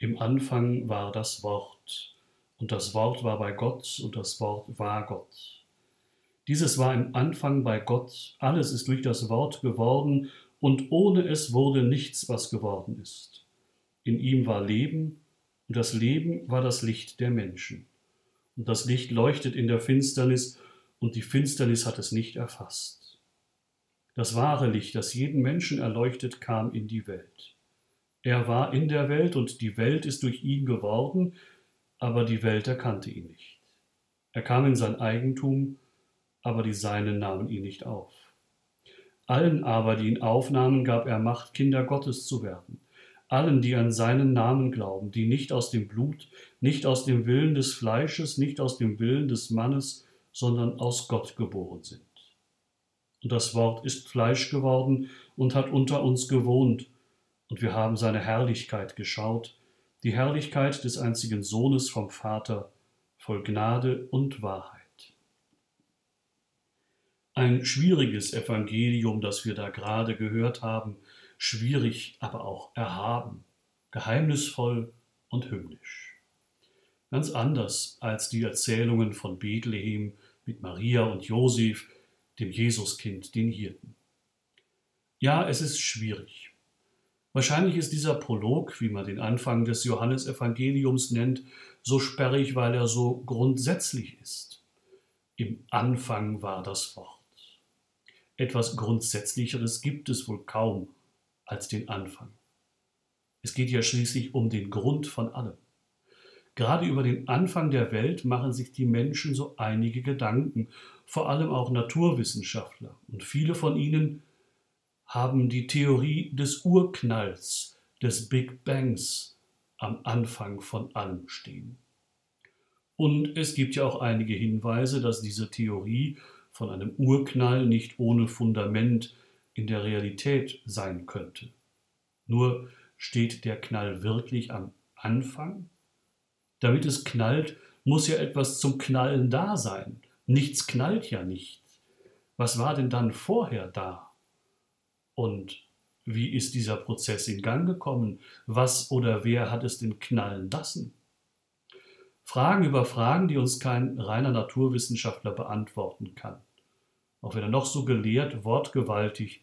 Im Anfang war das Wort, und das Wort war bei Gott, und das Wort war Gott. Dieses war im Anfang bei Gott, alles ist durch das Wort geworden, und ohne es wurde nichts, was geworden ist. In ihm war Leben, und das Leben war das Licht der Menschen. Und das Licht leuchtet in der Finsternis, und die Finsternis hat es nicht erfasst. Das wahre Licht, das jeden Menschen erleuchtet, kam in die Welt. Er war in der Welt und die Welt ist durch ihn geworden, aber die Welt erkannte ihn nicht. Er kam in sein Eigentum, aber die Seinen nahmen ihn nicht auf. Allen aber, die ihn aufnahmen, gab er Macht, Kinder Gottes zu werden. Allen, die an seinen Namen glauben, die nicht aus dem Blut, nicht aus dem Willen des Fleisches, nicht aus dem Willen des Mannes, sondern aus Gott geboren sind. Und das Wort ist Fleisch geworden und hat unter uns gewohnt, und wir haben seine Herrlichkeit geschaut, die Herrlichkeit des einzigen Sohnes vom Vater, voll Gnade und Wahrheit. Ein schwieriges Evangelium, das wir da gerade gehört haben, schwierig, aber auch erhaben, geheimnisvoll und hymnisch. Ganz anders als die Erzählungen von Bethlehem mit Maria und Josef, dem Jesuskind, den Hirten. Ja, es ist schwierig. Wahrscheinlich ist dieser Prolog, wie man den Anfang des Johannesevangeliums nennt, so sperrig, weil er so grundsätzlich ist. Im Anfang war das Wort. Etwas Grundsätzlicheres gibt es wohl kaum als den Anfang. Es geht ja schließlich um den Grund von allem. Gerade über den Anfang der Welt machen sich die Menschen so einige Gedanken, vor allem auch Naturwissenschaftler. Und viele von ihnen haben die Theorie des Urknalls, des Big Bangs am Anfang von allem stehen. Und es gibt ja auch einige Hinweise, dass diese Theorie von einem Urknall nicht ohne Fundament in der Realität sein könnte. Nur steht der Knall wirklich am Anfang? Damit es knallt, muss ja etwas zum Knallen da sein. Nichts knallt ja nicht. Was war denn dann vorher da? Und wie ist dieser Prozess in Gang gekommen? Was oder wer hat es denn knallen lassen? Fragen über Fragen, die uns kein reiner Naturwissenschaftler beantworten kann auch wenn er noch so gelehrt, wortgewaltig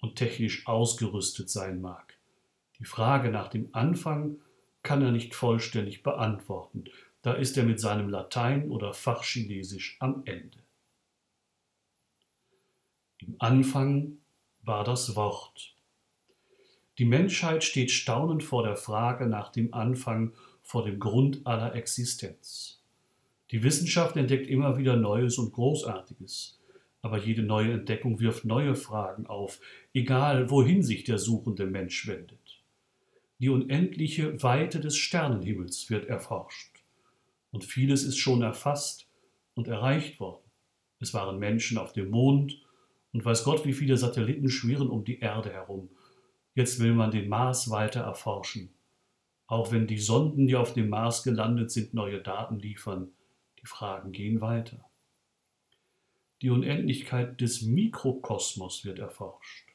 und technisch ausgerüstet sein mag. Die Frage nach dem Anfang kann er nicht vollständig beantworten, da ist er mit seinem Latein oder Fachchinesisch am Ende. Im Anfang war das Wort. Die Menschheit steht staunend vor der Frage nach dem Anfang, vor dem Grund aller Existenz. Die Wissenschaft entdeckt immer wieder Neues und Großartiges. Aber jede neue Entdeckung wirft neue Fragen auf, egal wohin sich der suchende Mensch wendet. Die unendliche Weite des Sternenhimmels wird erforscht. Und vieles ist schon erfasst und erreicht worden. Es waren Menschen auf dem Mond und weiß Gott, wie viele Satelliten schwirren um die Erde herum. Jetzt will man den Mars weiter erforschen. Auch wenn die Sonden, die auf dem Mars gelandet sind, neue Daten liefern, die Fragen gehen weiter. Die Unendlichkeit des Mikrokosmos wird erforscht.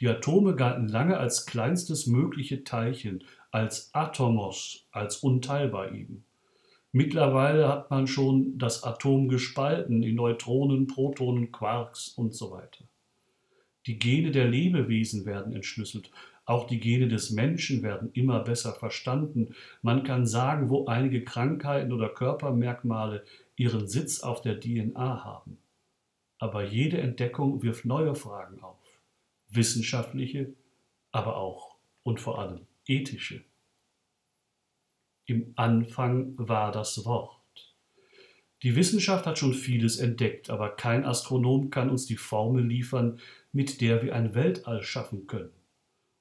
Die Atome galten lange als kleinstes mögliche Teilchen, als Atomos, als unteilbar eben. Mittlerweile hat man schon das Atom gespalten in Neutronen, Protonen, Quarks und so weiter. Die Gene der Lebewesen werden entschlüsselt. Auch die Gene des Menschen werden immer besser verstanden. Man kann sagen, wo einige Krankheiten oder Körpermerkmale ihren Sitz auf der DNA haben aber jede Entdeckung wirft neue Fragen auf. Wissenschaftliche, aber auch und vor allem ethische. Im Anfang war das Wort. Die Wissenschaft hat schon vieles entdeckt, aber kein Astronom kann uns die Formel liefern, mit der wir ein Weltall schaffen können.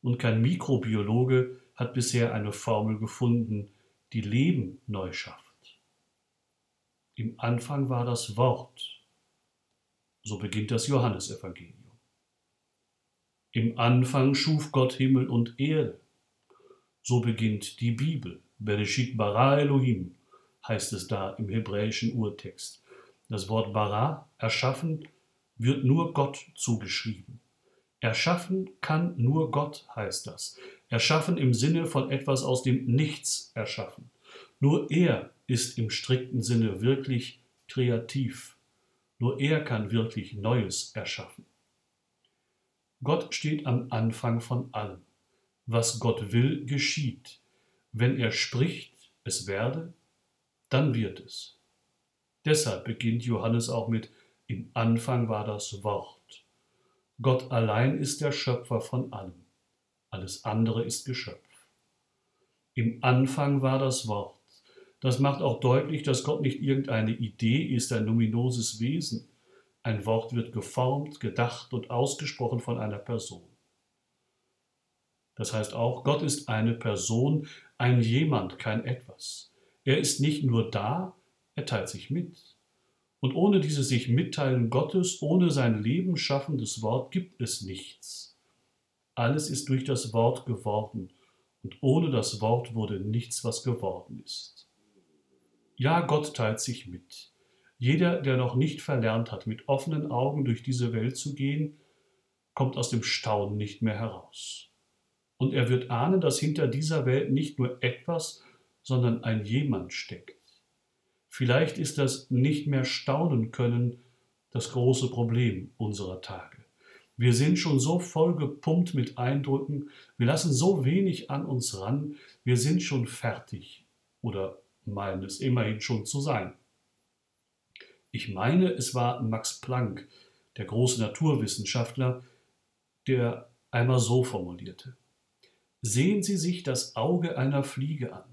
Und kein Mikrobiologe hat bisher eine Formel gefunden, die Leben neu schafft. Im Anfang war das Wort, so beginnt das Johannesevangelium. Im Anfang schuf Gott Himmel und Erde. So beginnt die Bibel. Bereshit bara Elohim heißt es da im hebräischen Urtext. Das Wort bara, erschaffen, wird nur Gott zugeschrieben. Erschaffen kann nur Gott, heißt das. Erschaffen im Sinne von etwas aus dem Nichts erschaffen. Nur er ist im strikten Sinne wirklich kreativ. Nur er kann wirklich Neues erschaffen. Gott steht am Anfang von allem. Was Gott will, geschieht. Wenn er spricht, es werde, dann wird es. Deshalb beginnt Johannes auch mit Im Anfang war das Wort. Gott allein ist der Schöpfer von allem. Alles andere ist Geschöpf. Im Anfang war das Wort. Das macht auch deutlich, dass Gott nicht irgendeine Idee ist, ein numinoses Wesen. Ein Wort wird geformt, gedacht und ausgesprochen von einer Person. Das heißt auch, Gott ist eine Person, ein jemand, kein etwas. Er ist nicht nur da, er teilt sich mit. Und ohne dieses sich mitteilen Gottes, ohne sein Leben schaffendes Wort gibt es nichts. Alles ist durch das Wort geworden, und ohne das Wort wurde nichts, was geworden ist. Ja, Gott teilt sich mit. Jeder, der noch nicht verlernt hat, mit offenen Augen durch diese Welt zu gehen, kommt aus dem Staunen nicht mehr heraus. Und er wird ahnen, dass hinter dieser Welt nicht nur etwas, sondern ein jemand steckt. Vielleicht ist das nicht mehr staunen können das große Problem unserer Tage. Wir sind schon so voll gepumpt mit Eindrücken, wir lassen so wenig an uns ran, wir sind schon fertig oder meinen es immerhin schon zu sein. Ich meine, es war Max Planck, der große Naturwissenschaftler, der einmal so formulierte. Sehen Sie sich das Auge einer Fliege an.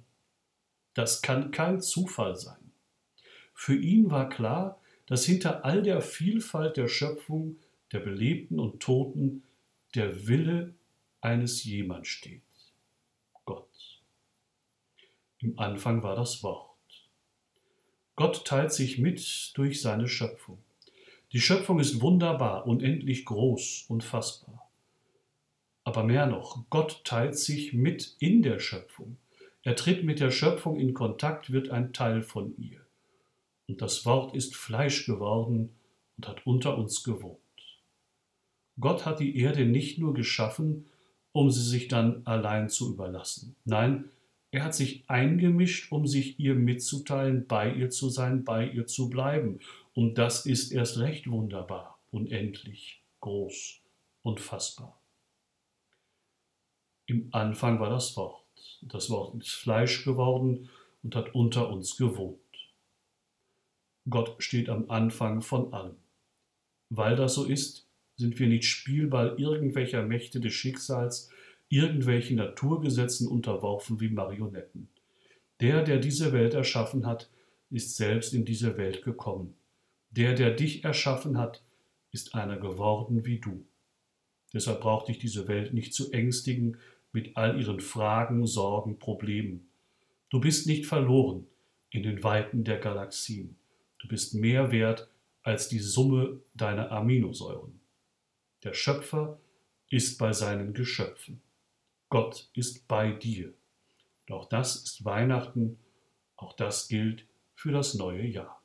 Das kann kein Zufall sein. Für ihn war klar, dass hinter all der Vielfalt der Schöpfung, der Belebten und Toten, der Wille eines jemand steht. Gott. Im Anfang war das Wort. Gott teilt sich mit durch seine Schöpfung. Die Schöpfung ist wunderbar, unendlich groß, unfassbar. Aber mehr noch, Gott teilt sich mit in der Schöpfung. Er tritt mit der Schöpfung in Kontakt, wird ein Teil von ihr und das Wort ist Fleisch geworden und hat unter uns gewohnt. Gott hat die Erde nicht nur geschaffen, um sie sich dann allein zu überlassen. Nein, er hat sich eingemischt, um sich ihr mitzuteilen, bei ihr zu sein, bei ihr zu bleiben. Und das ist erst recht wunderbar, unendlich, groß und fassbar. Im Anfang war das Wort. Das Wort ist Fleisch geworden und hat unter uns gewohnt. Gott steht am Anfang von allem. Weil das so ist, sind wir nicht Spielball irgendwelcher Mächte des Schicksals, irgendwelchen Naturgesetzen unterworfen wie Marionetten. Der, der diese Welt erschaffen hat, ist selbst in diese Welt gekommen. Der, der dich erschaffen hat, ist einer geworden wie du. Deshalb braucht dich diese Welt nicht zu ängstigen mit all ihren Fragen, Sorgen, Problemen. Du bist nicht verloren in den Weiten der Galaxien. Du bist mehr wert als die Summe deiner Aminosäuren. Der Schöpfer ist bei seinen Geschöpfen. Gott ist bei dir. Doch das ist Weihnachten, auch das gilt für das neue Jahr.